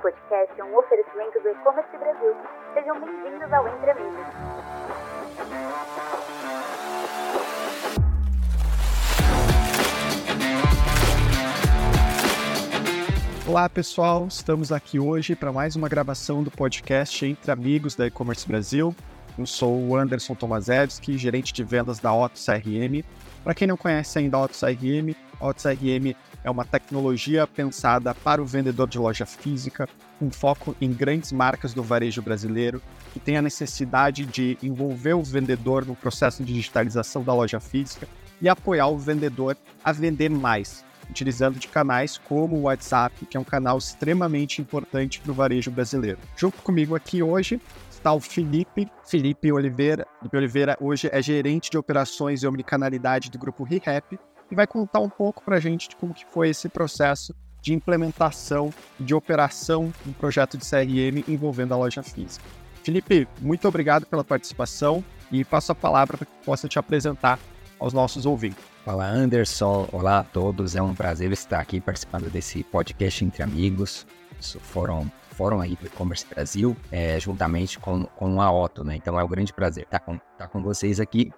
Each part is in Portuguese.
podcast é um oferecimento do E-Commerce Brasil. Sejam bem-vindos ao Entre Amigos. Olá pessoal, estamos aqui hoje para mais uma gravação do podcast Entre Amigos da E-Commerce Brasil. Eu sou o Anderson Tomaszewski, gerente de vendas da Otis CRM. Para quem não conhece ainda a Otis CRM, Otis CRM é uma tecnologia pensada para o vendedor de loja física, com foco em grandes marcas do varejo brasileiro, que tem a necessidade de envolver o vendedor no processo de digitalização da loja física e apoiar o vendedor a vender mais, utilizando de canais como o WhatsApp, que é um canal extremamente importante para o varejo brasileiro. Junto comigo aqui hoje está o Felipe, Felipe Oliveira. Felipe Oliveira hoje é gerente de operações e omnicanalidade do grupo ReHap e vai contar um pouco para a gente de como que foi esse processo de implementação, de operação do projeto de CRM envolvendo a loja física. Felipe, muito obrigado pela participação e passo a palavra para que possa te apresentar aos nossos ouvintes. Olá, Anderson. Olá a todos. É um prazer estar aqui participando desse podcast entre amigos. Isso foram foram aí do e-commerce Brasil, é, juntamente com, com a Otto, né? Então é um grande prazer estar com, estar com vocês aqui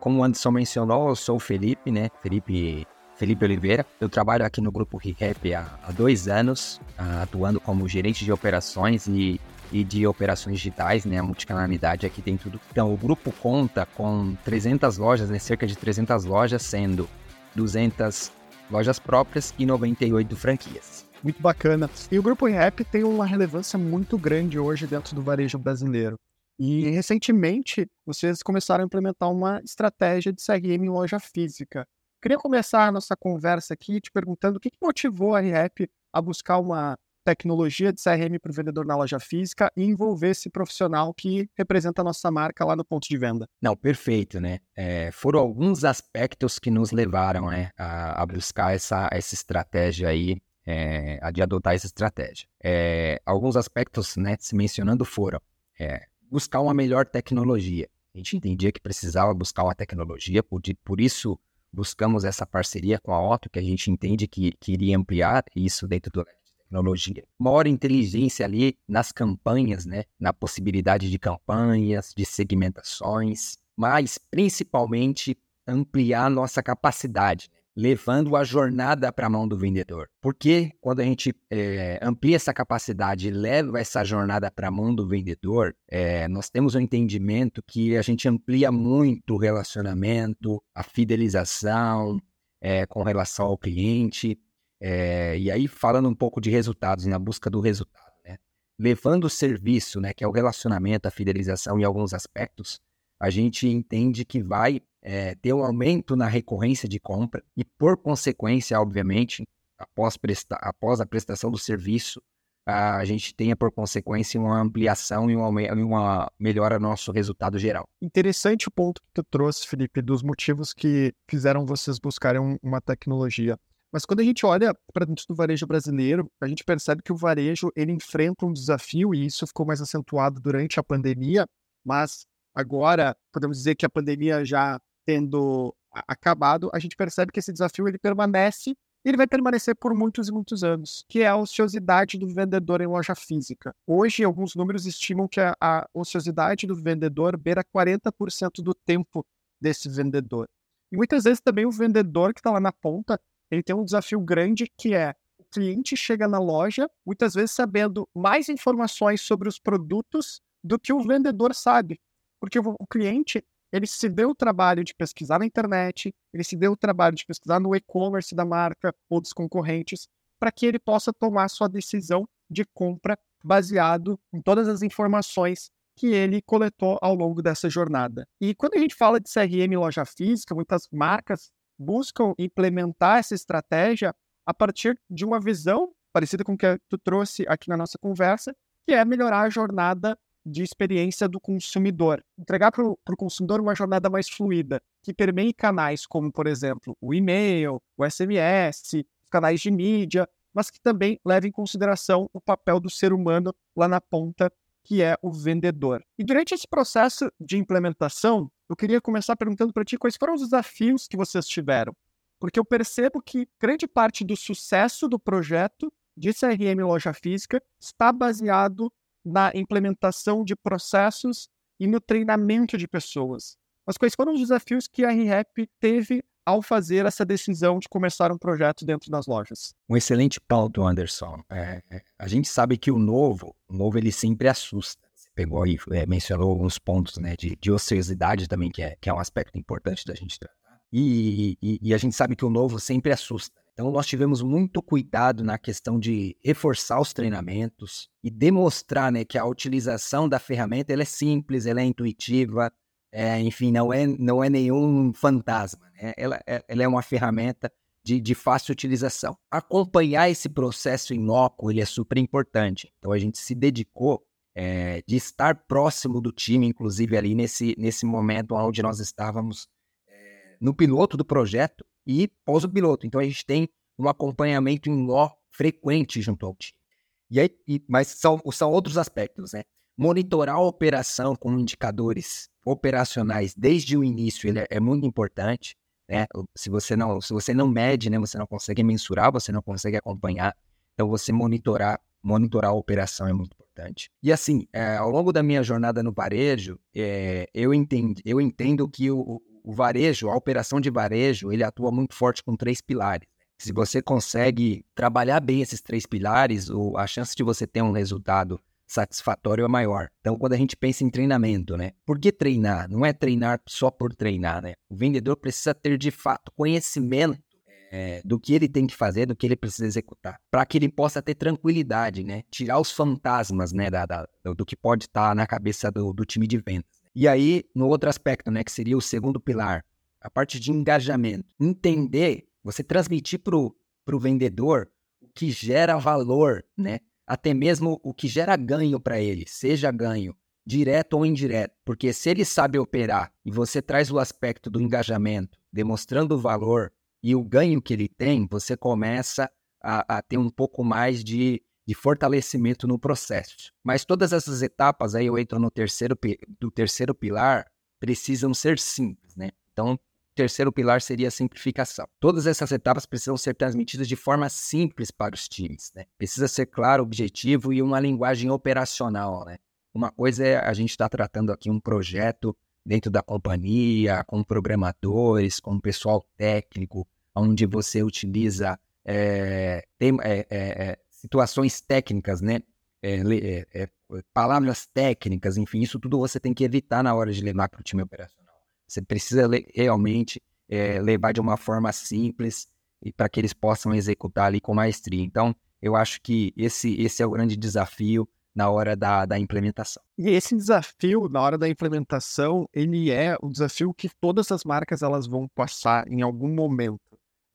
como o Anderson mencionou, eu sou o Felipe, né? Felipe, Felipe Oliveira. Eu trabalho aqui no grupo ReHap há, há dois anos, uh, atuando como gerente de operações e, e de operações digitais, né? A multicanalidade aqui tem tudo. Então, o grupo conta com 300 lojas, né? Cerca de 300 lojas, sendo 200 lojas próprias e 98 franquias. Muito bacana. E o Grupo ReHap tem uma relevância muito grande hoje dentro do varejo brasileiro. E recentemente vocês começaram a implementar uma estratégia de CRM em loja física. Queria começar a nossa conversa aqui te perguntando o que, motivou a REP a buscar uma tecnologia de CRM para o vendedor na loja física e envolver esse profissional que representa a nossa marca lá no ponto de venda. Não, perfeito, né? É, foram alguns aspectos que nos levaram né, a, a, buscar essa, essa estratégia aí, é, a de adotar essa estratégia. É, alguns aspectos, né, se mencionando foram é, buscar uma melhor tecnologia. A gente entendia que precisava buscar uma tecnologia, por, por isso buscamos essa parceria com a Otto, que a gente entende que, iria ampliar isso dentro do tecnologia. Maior inteligência ali nas campanhas, né? Na possibilidade de campanhas, de segmentações, mas principalmente ampliar nossa capacidade. Né? Levando a jornada para a mão do vendedor. Porque quando a gente é, amplia essa capacidade e leva essa jornada para a mão do vendedor, é, nós temos um entendimento que a gente amplia muito o relacionamento, a fidelização é, com relação ao cliente. e aí, falando um pouco de resultados, na busca do resultado, né? levando o serviço, né, que é o relacionamento, a fidelização em alguns aspectos, a gente entende que vai é, ter um aumento na recorrência de compra e, por consequência, obviamente, após, presta após a prestação do serviço, a gente tenha, por consequência, uma ampliação e uma, uma melhora no nosso resultado geral. Interessante o ponto que tu trouxe, Felipe, dos motivos que fizeram vocês buscarem uma tecnologia. Mas quando a gente olha para dentro do varejo brasileiro, a gente percebe que o varejo ele enfrenta um desafio e isso ficou mais acentuado durante a pandemia, mas agora podemos dizer que a pandemia já tendo acabado, a gente percebe que esse desafio ele permanece e ele vai permanecer por muitos e muitos anos, que é a ociosidade do vendedor em loja física. Hoje, alguns números estimam que a, a ociosidade do vendedor beira 40% do tempo desse vendedor. E muitas vezes também o vendedor que está lá na ponta, ele tem um desafio grande que é o cliente chega na loja, muitas vezes sabendo mais informações sobre os produtos do que o vendedor sabe. Porque o cliente, ele se deu o trabalho de pesquisar na internet, ele se deu o trabalho de pesquisar no e-commerce da marca ou dos concorrentes, para que ele possa tomar sua decisão de compra baseado em todas as informações que ele coletou ao longo dessa jornada. E quando a gente fala de CRM loja física, muitas marcas buscam implementar essa estratégia a partir de uma visão parecida com o que tu trouxe aqui na nossa conversa, que é melhorar a jornada de experiência do consumidor. Entregar para o consumidor uma jornada mais fluida, que permeie canais como, por exemplo, o e-mail, o SMS, canais de mídia, mas que também leve em consideração o papel do ser humano lá na ponta, que é o vendedor. E durante esse processo de implementação, eu queria começar perguntando para ti quais foram os desafios que vocês tiveram. Porque eu percebo que grande parte do sucesso do projeto de CRM loja física está baseado na implementação de processos e no treinamento de pessoas. Mas quais foram os desafios que a ReHap teve ao fazer essa decisão de começar um projeto dentro das lojas? Um excelente ponto, Anderson. É, é, a gente sabe que o novo, o novo ele sempre assusta. Você pegou aí, é, mencionou alguns pontos né, de, de ociosidade também, que é, que é um aspecto importante da gente tratar. E, e, e a gente sabe que o novo sempre assusta. Então, nós tivemos muito cuidado na questão de reforçar os treinamentos e demonstrar né, que a utilização da ferramenta ela é simples, ela é intuitiva, é, enfim, não é, não é nenhum fantasma. Né? Ela, é, ela é uma ferramenta de, de, fácil utilização. Acompanhar esse processo em loco ele é super importante. Então, a gente se dedicou é, de estar próximo do time, inclusive ali nesse, nesse momento onde nós estávamos é, no piloto do projeto, e pós o piloto. Então a gente tem um acompanhamento em nó frequente junto ao time. E aí, e, mas são, são outros aspectos, né? Monitorar a operação com indicadores operacionais desde o início ele é, é, muito importante, né? Se você não, se você não mede, né, você não consegue mensurar, você não consegue acompanhar. Então você monitorar, monitorar a operação é muito importante. E assim, é, ao longo da minha jornada no varejo, é, eu entendo, eu entendo que o, o varejo, a operação de varejo, ele atua muito forte com três pilares. Se você consegue trabalhar bem esses três pilares, a chance de você ter um resultado satisfatório é maior. Então, quando a gente pensa em treinamento, né? Por que treinar? Não é treinar só por treinar, né? O vendedor precisa ter, de fato, conhecimento é, do que ele tem que fazer, do que ele precisa executar, para que ele possa ter tranquilidade, né? Tirar os fantasmas, né, da, da do que pode estar tá na cabeça do, do time de vendas. E aí, no outro aspecto, né, que seria o segundo pilar, a parte de engajamento. Entender, você transmitir para o vendedor o que gera valor, né? Até mesmo o que gera ganho para ele, seja ganho direto ou indireto. Porque se ele sabe operar e você traz o aspecto do engajamento, demonstrando o valor e o ganho que ele tem, você começa a, a ter um pouco mais de de fortalecimento no processo. Mas todas essas etapas, aí eu entro no terceiro, do terceiro pilar, precisam ser simples, né? Então, terceiro pilar seria a simplificação. Todas essas etapas precisam ser transmitidas de forma simples para os times, né? Precisa ser claro, objetivo e uma linguagem operacional, né? Uma coisa é a gente estar tá tratando aqui um projeto dentro da companhia, com programadores, com pessoal técnico, onde você utiliza é, tem, é, é, situações técnicas, né? É, é, é, palavras técnicas, enfim, isso tudo você tem que evitar na hora de levar para o time operacional. Você precisa realmente é, levar de uma forma simples e para que eles possam executar ali com maestria. Então, eu acho que esse, esse é o grande desafio na hora da, da implementação. E esse desafio na hora da implementação, ele é o desafio que todas as marcas elas vão passar em algum momento.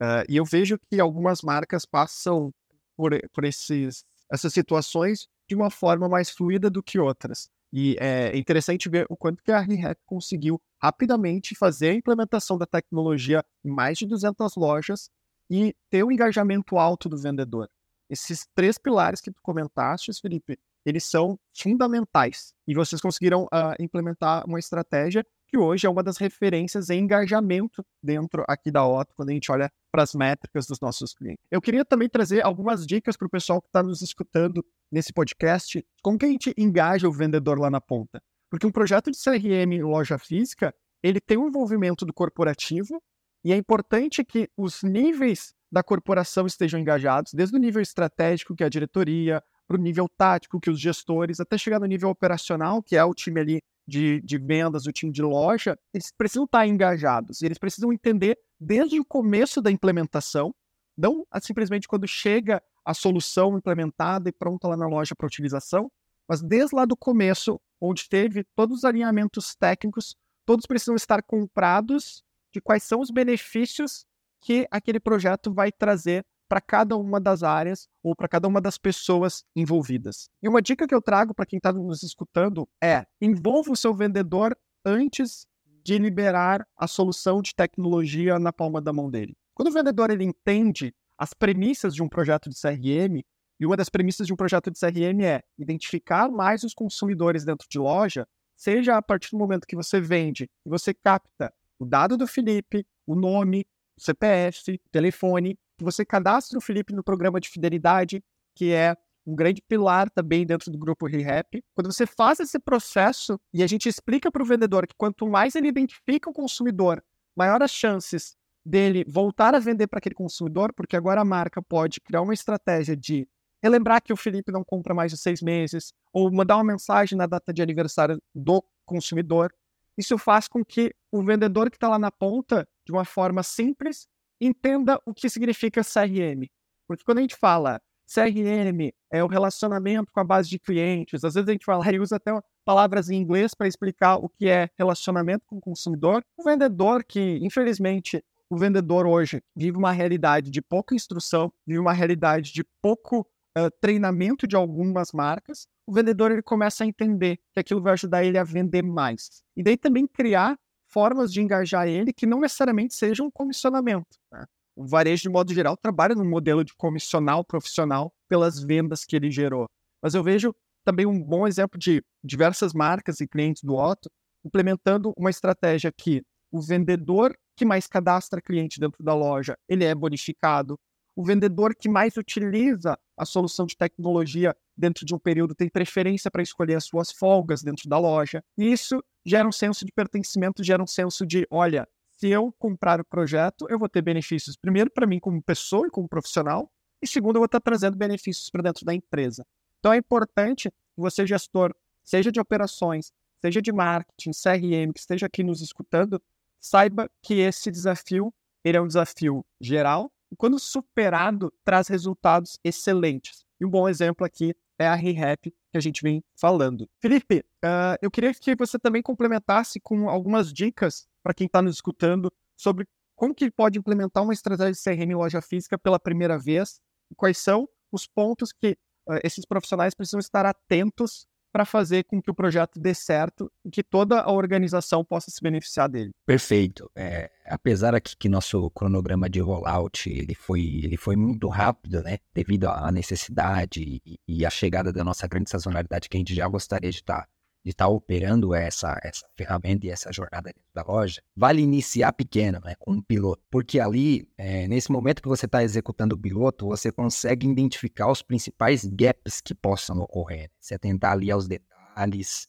Uh, e eu vejo que algumas marcas passam por, por esses, essas situações de uma forma mais fluida do que outras. E é interessante ver o quanto que a ReHap conseguiu rapidamente fazer a implementação da tecnologia em mais de 200 lojas e ter um engajamento alto do vendedor. Esses três pilares que tu comentaste, Felipe, eles são fundamentais. E vocês conseguiram uh, implementar uma estratégia que hoje é uma das referências em engajamento dentro aqui da Otto, quando a gente olha para as métricas dos nossos clientes. Eu queria também trazer algumas dicas para o pessoal que está nos escutando nesse podcast, como que a gente engaja o vendedor lá na ponta. Porque um projeto de CRM loja física, ele tem um envolvimento do corporativo e é importante que os níveis da corporação estejam engajados, desde o nível estratégico, que é a diretoria, para o nível tático, que os gestores, até chegar no nível operacional, que é o time ali de, de vendas, o time de loja, eles precisam estar engajados. Eles precisam entender desde o começo da implementação, não simplesmente quando chega a solução implementada e pronta lá na loja para utilização, mas desde lá do começo, onde teve todos os alinhamentos técnicos, todos precisam estar comprados de quais são os benefícios que aquele projeto vai trazer para cada uma das áreas ou para cada uma das pessoas envolvidas. E uma dica que eu trago para quem está nos escutando é: envolva o seu vendedor antes de liberar a solução de tecnologia na palma da mão dele. Quando o vendedor ele entende as premissas de um projeto de CRM, e uma das premissas de um projeto de CRM é identificar mais os consumidores dentro de loja, seja a partir do momento que você vende e você capta o dado do Felipe, o nome, o CPF, o telefone, você cadastre o Felipe no programa de fidelidade, que é um grande pilar também dentro do grupo ReHap. Quando você faz esse processo e a gente explica para o vendedor que quanto mais ele identifica o consumidor, maior as chances dele voltar a vender para aquele consumidor, porque agora a marca pode criar uma estratégia de relembrar que o Felipe não compra mais de seis meses, ou mandar uma mensagem na data de aniversário do consumidor. Isso faz com que o vendedor que está lá na ponta, de uma forma simples, entenda o que significa CRM. Porque quando a gente fala CRM é o relacionamento com a base de clientes. Às vezes a gente fala e usa até palavras em inglês para explicar o que é relacionamento com o consumidor. O vendedor que, infelizmente, o vendedor hoje vive uma realidade de pouca instrução, vive uma realidade de pouco uh, treinamento de algumas marcas. O vendedor ele começa a entender que aquilo vai ajudar ele a vender mais. E daí também criar formas de engajar ele que não necessariamente sejam um comissionamento. Né? o varejo, de modo geral, trabalha num modelo de comissional profissional pelas vendas que ele gerou. Mas eu vejo também um bom exemplo de diversas marcas e clientes do Otto implementando uma estratégia que o vendedor que mais cadastra cliente dentro da loja, ele é bonificado. O vendedor que mais utiliza a solução de tecnologia dentro de um período tem preferência para escolher as suas folgas dentro da loja. E isso gera um senso de pertencimento, gera um senso de, olha, se eu comprar o projeto, eu vou ter benefícios, primeiro, para mim como pessoa e como profissional, e segundo, eu vou estar trazendo benefícios para dentro da empresa. Então é importante você, gestor, seja de operações, seja de marketing, CRM, que esteja aqui nos escutando, saiba que esse desafio ele é um desafio geral quando superado, traz resultados excelentes. E um bom exemplo aqui é a ReHap que a gente vem falando. Felipe, uh, eu queria que você também complementasse com algumas dicas para quem está nos escutando sobre como que pode implementar uma estratégia de CRM em loja física pela primeira vez quais são os pontos que uh, esses profissionais precisam estar atentos para fazer com que o projeto dê certo e que toda a organização possa se beneficiar dele. Perfeito. É, apesar aqui que nosso cronograma de rollout ele foi, ele foi muito rápido, né? Devido à necessidade e, e à chegada da nossa grande sazonalidade que a gente já gostaria de estar de estar tá operando essa, essa ferramenta e essa jornada dentro da loja, vale iniciar pequeno, né, com um piloto. Porque ali, é, nesse momento que você está executando o piloto, você consegue identificar os principais gaps que possam ocorrer. Né? Você atentar ali aos detalhes,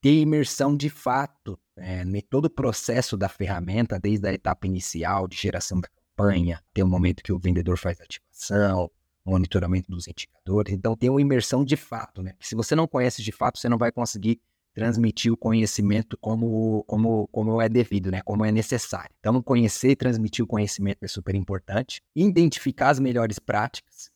ter imersão de fato é, em todo o processo da ferramenta, desde a etapa inicial de geração da campanha, tem o momento que o vendedor faz a ativação, monitoramento dos indicadores. Então, tem uma imersão de fato, né? se você não conhece de fato, você não vai conseguir transmitir o conhecimento como, como, como é devido, né? Como é necessário. Então, conhecer e transmitir o conhecimento é super importante. Identificar as melhores práticas,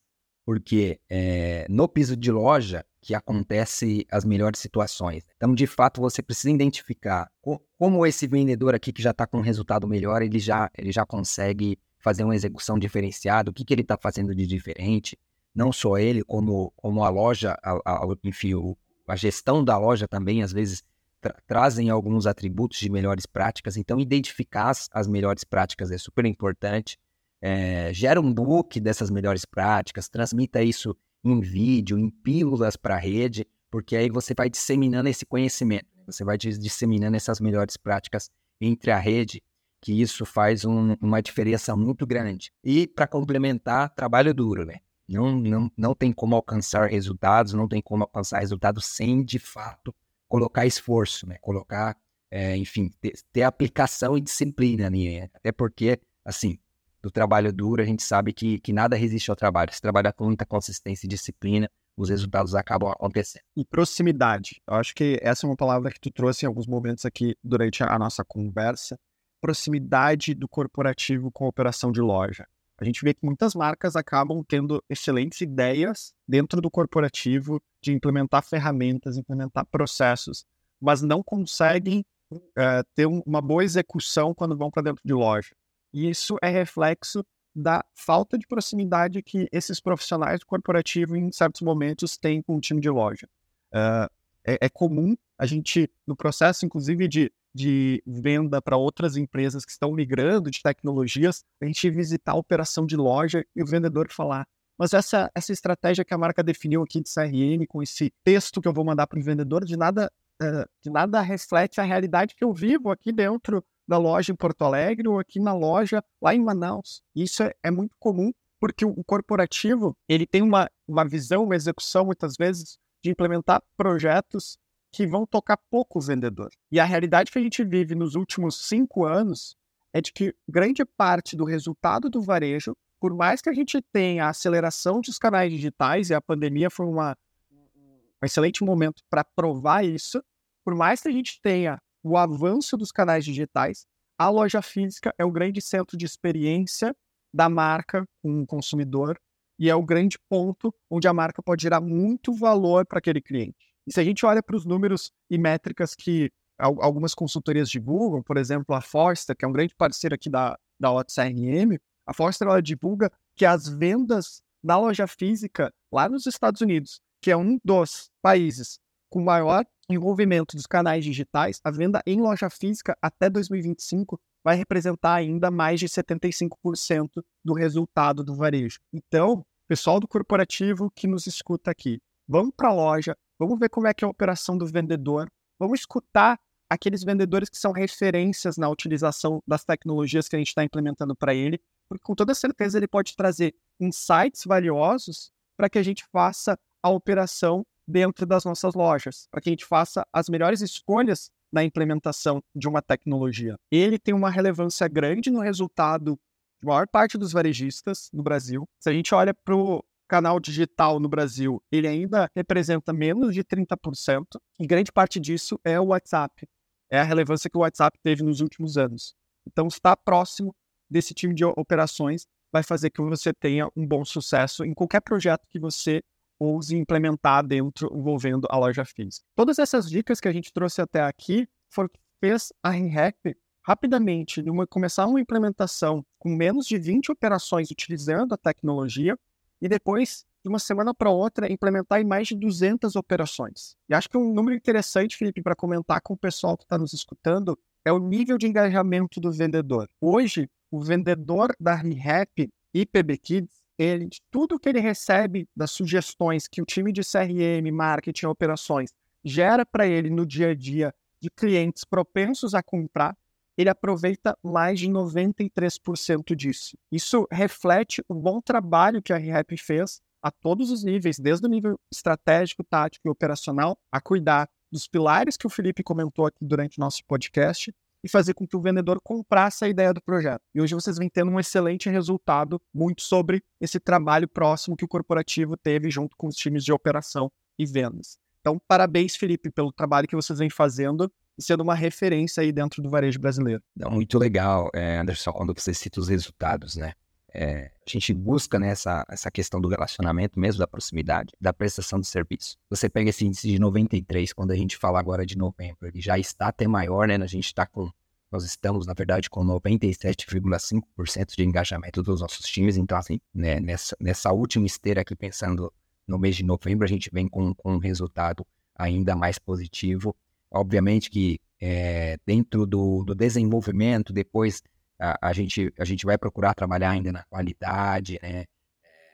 porque é, no piso de loja que acontece as melhores situações. Então, de fato, você precisa identificar como esse vendedor aqui que já está com um resultado melhor, ele já, ele já consegue fazer uma execução diferenciada, o que, que ele está fazendo de diferente, não só ele, como, como a loja, a, a, enfim, o, a gestão da loja também, às vezes, tra trazem alguns atributos de melhores práticas, então identificar as, as melhores práticas é super importante, é, gera um book dessas melhores práticas, transmita isso em vídeo, em pílulas para a rede, porque aí você vai disseminando esse conhecimento, você vai disseminando essas melhores práticas entre a rede que isso faz um, uma diferença muito grande. E para complementar, trabalho duro, né? Não, não, não tem como alcançar resultados, não tem como alcançar resultados sem, de fato, colocar esforço, né? Colocar, é, enfim, ter, ter, aplicação e disciplina, né? Até porque, assim, do trabalho duro, a gente sabe que, que nada resiste ao trabalho. Se trabalhar com muita consistência e disciplina, os resultados acabam acontecendo. E proximidade. Eu acho que essa é uma palavra que tu trouxe em alguns momentos aqui durante a nossa conversa proximidade do corporativo com a operação de loja. A gente vê que muitas marcas acabam tendo excelentes ideias dentro do corporativo de implementar ferramentas, implementar processos, mas não conseguem uh, ter uma boa execução quando vão para dentro de loja. E isso é reflexo da falta de proximidade que esses profissionais do corporativo, em certos momentos, têm com o time de loja. Uh, é, é comum a gente, no processo, inclusive, de de venda para outras empresas que estão migrando de tecnologias, a gente visitar a operação de loja e o vendedor falar. Mas essa, essa estratégia que a marca definiu aqui de CRM, com esse texto que eu vou mandar para o vendedor, de nada, uh, de nada reflete a realidade que eu vivo aqui dentro da loja em Porto Alegre ou aqui na loja lá em Manaus. Isso é, é muito comum porque o corporativo ele tem uma uma visão, uma execução, muitas vezes, de implementar projetos que vão tocar pouco o vendedor. E a realidade que a gente vive nos últimos cinco anos é de que grande parte do resultado do varejo, por mais que a gente tenha a aceleração dos canais digitais, e a pandemia foi uma, um excelente momento para provar isso, por mais que a gente tenha o avanço dos canais digitais, a loja física é o grande centro de experiência da marca com o consumidor e é o grande ponto onde a marca pode gerar muito valor para aquele cliente. E se a gente olha para os números e métricas que algumas consultorias divulgam, por exemplo, a Forster, que é um grande parceiro aqui da, da Otto CRM, a Forster ela divulga que as vendas na loja física lá nos Estados Unidos, que é um dos países com maior envolvimento dos canais digitais, a venda em loja física até 2025 vai representar ainda mais de 75% do resultado do varejo. Então, pessoal do corporativo que nos escuta aqui, vamos para a loja, vamos ver como é que é a operação do vendedor, vamos escutar aqueles vendedores que são referências na utilização das tecnologias que a gente está implementando para ele, porque com toda certeza ele pode trazer insights valiosos para que a gente faça a operação dentro das nossas lojas, para que a gente faça as melhores escolhas na implementação de uma tecnologia. Ele tem uma relevância grande no resultado de maior parte dos varejistas no Brasil. Se a gente olha para o canal digital no Brasil, ele ainda representa menos de 30%, e grande parte disso é o WhatsApp. É a relevância que o WhatsApp teve nos últimos anos. Então, estar próximo desse time de operações vai fazer que você tenha um bom sucesso em qualquer projeto que você ouse implementar dentro, envolvendo a loja física. Todas essas dicas que a gente trouxe até aqui foram que fez a RenRap rapidamente uma, começar uma implementação com menos de 20 operações utilizando a tecnologia e depois, de uma semana para outra, implementar em mais de 200 operações. E acho que um número interessante, Felipe, para comentar com o pessoal que está nos escutando é o nível de engajamento do vendedor. Hoje, o vendedor da ReHap e PB Kids ele, tudo que ele recebe das sugestões que o time de CRM, marketing, operações gera para ele no dia a dia de clientes propensos a comprar, ele aproveita mais de 93% disso. Isso reflete o bom trabalho que a ReHap fez a todos os níveis, desde o nível estratégico, tático e operacional, a cuidar dos pilares que o Felipe comentou aqui durante o nosso podcast, e fazer com que o vendedor comprasse a ideia do projeto. E hoje vocês vêm tendo um excelente resultado muito sobre esse trabalho próximo que o corporativo teve junto com os times de operação e vendas. Então, parabéns, Felipe, pelo trabalho que vocês vêm fazendo sendo uma referência aí dentro do varejo brasileiro. Muito legal, é, Anderson, quando você cita os resultados, né? É, a gente busca né, essa questão do relacionamento mesmo, da proximidade, da prestação de serviço. Você pega esse índice de 93, quando a gente fala agora de novembro, ele já está até maior, né? A gente está com, nós estamos, na verdade, com 97,5% de engajamento dos nossos times. Então, assim, né, nessa, nessa última esteira aqui, pensando no mês de novembro, a gente vem com, com um resultado ainda mais positivo. Obviamente que é, dentro do, do desenvolvimento, depois a, a, gente, a gente vai procurar trabalhar ainda na qualidade, né?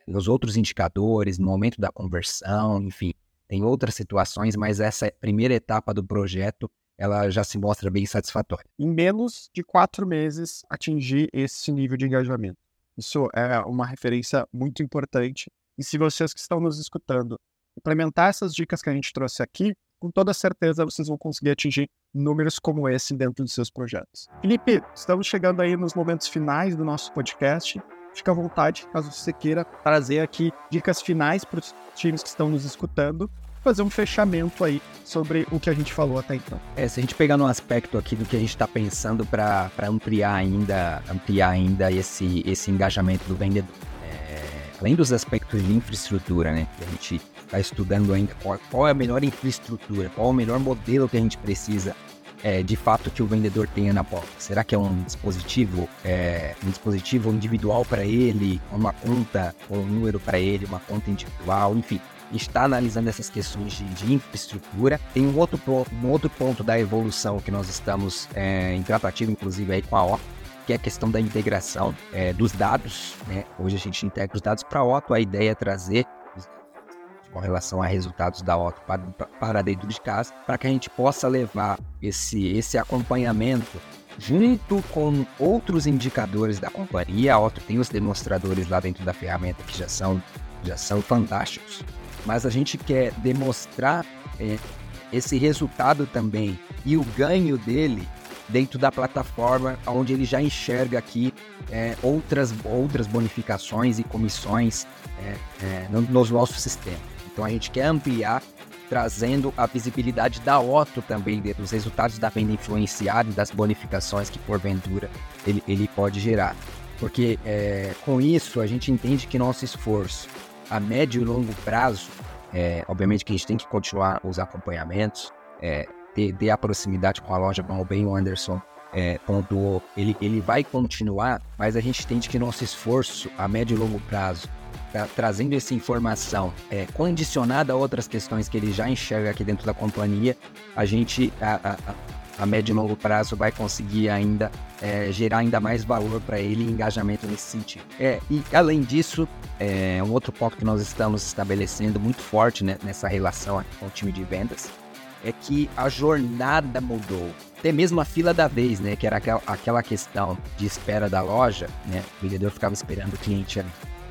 nos outros indicadores, no momento da conversão, enfim, tem outras situações, mas essa primeira etapa do projeto ela já se mostra bem satisfatória. Em menos de quatro meses, atingir esse nível de engajamento. Isso é uma referência muito importante. E se vocês que estão nos escutando implementar essas dicas que a gente trouxe aqui, com toda certeza vocês vão conseguir atingir números como esse dentro dos seus projetos. Felipe, estamos chegando aí nos momentos finais do nosso podcast. Fica à vontade, caso você queira trazer aqui dicas finais para os times que estão nos escutando, fazer um fechamento aí sobre o que a gente falou até então. É, se a gente pegar no aspecto aqui do que a gente está pensando para ampliar ainda, ampliar ainda esse, esse engajamento do vendedor. É, além dos aspectos de infraestrutura, né, que a gente está estudando ainda qual, qual, é a melhor infraestrutura, qual é o melhor modelo que a gente precisa é, de fato que o vendedor tenha na porta. Será que é um dispositivo, é, um dispositivo individual para ele, uma conta ou um número para ele, uma conta individual, enfim. Está analisando essas questões de, de infraestrutura. Tem um outro, um outro ponto da evolução que nós estamos é, em tratativa, inclusive, aí com a OP, que é a questão da integração é, dos dados. Né? Hoje a gente integra os dados para a Otto, a ideia é trazer com relação a resultados da Otto para, para dentro de casa, para que a gente possa levar esse, esse acompanhamento junto com outros indicadores da companhia. A Otto tem os demonstradores lá dentro da ferramenta que já são já são fantásticos. Mas a gente quer demonstrar é, esse resultado também e o ganho dele dentro da plataforma, onde ele já enxerga aqui é, outras, outras bonificações e comissões é, é, no, nos nossos sistemas. Então a gente quer ampliar, trazendo a visibilidade da Otto também, dos resultados da venda influenciada e das bonificações que porventura ele, ele pode gerar. Porque é, com isso a gente entende que nosso esforço a médio e longo prazo, é, obviamente que a gente tem que continuar os acompanhamentos, é, ter, ter a proximidade com a loja, como bem o Anderson é, pontuou, ele, ele vai continuar, mas a gente entende que nosso esforço a médio e longo prazo, tá, trazendo essa informação é, condicionada a outras questões que ele já enxerga aqui dentro da companhia, a gente, a, a, a médio e longo prazo, vai conseguir ainda é, gerar ainda mais valor para ele e engajamento nesse sentido. É, e além disso, é, um outro ponto que nós estamos estabelecendo muito forte né, nessa relação com o time de vendas é que a jornada mudou. Até mesmo a fila da vez, né? Que era aquela, aquela questão de espera da loja, né? O vendedor ficava esperando o cliente ali.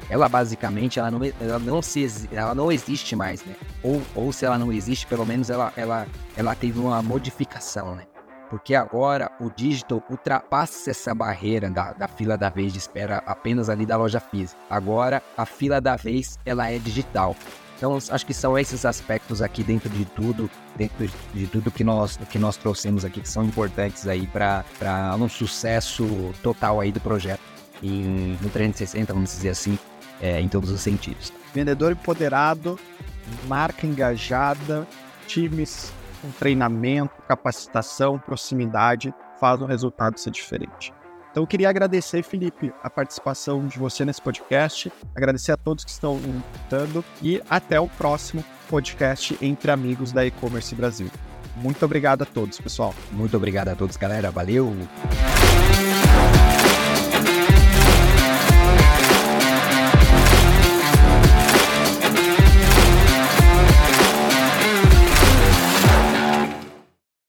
Ela basicamente ela não, ela não, se, ela não existe mais, né? Ou, ou se ela não existe, pelo menos ela, ela, ela teve uma modificação, né? Porque agora o digital ultrapassa essa barreira da, da fila da vez de espera apenas ali da loja física. Agora a fila da vez ela é digital. Então, acho que são esses aspectos aqui dentro de tudo, dentro de tudo que nós, que nós trouxemos aqui, que são importantes aí para um sucesso total aí do projeto. E no 360, vamos dizer assim, é, em todos os sentidos. Vendedor empoderado, marca engajada, times com treinamento, capacitação, proximidade, faz o resultado ser diferente. Então eu queria agradecer, Felipe, a participação de você nesse podcast, agradecer a todos que estão escutando e até o próximo podcast Entre Amigos da E-Commerce Brasil. Muito obrigado a todos, pessoal. Muito obrigado a todos, galera. Valeu!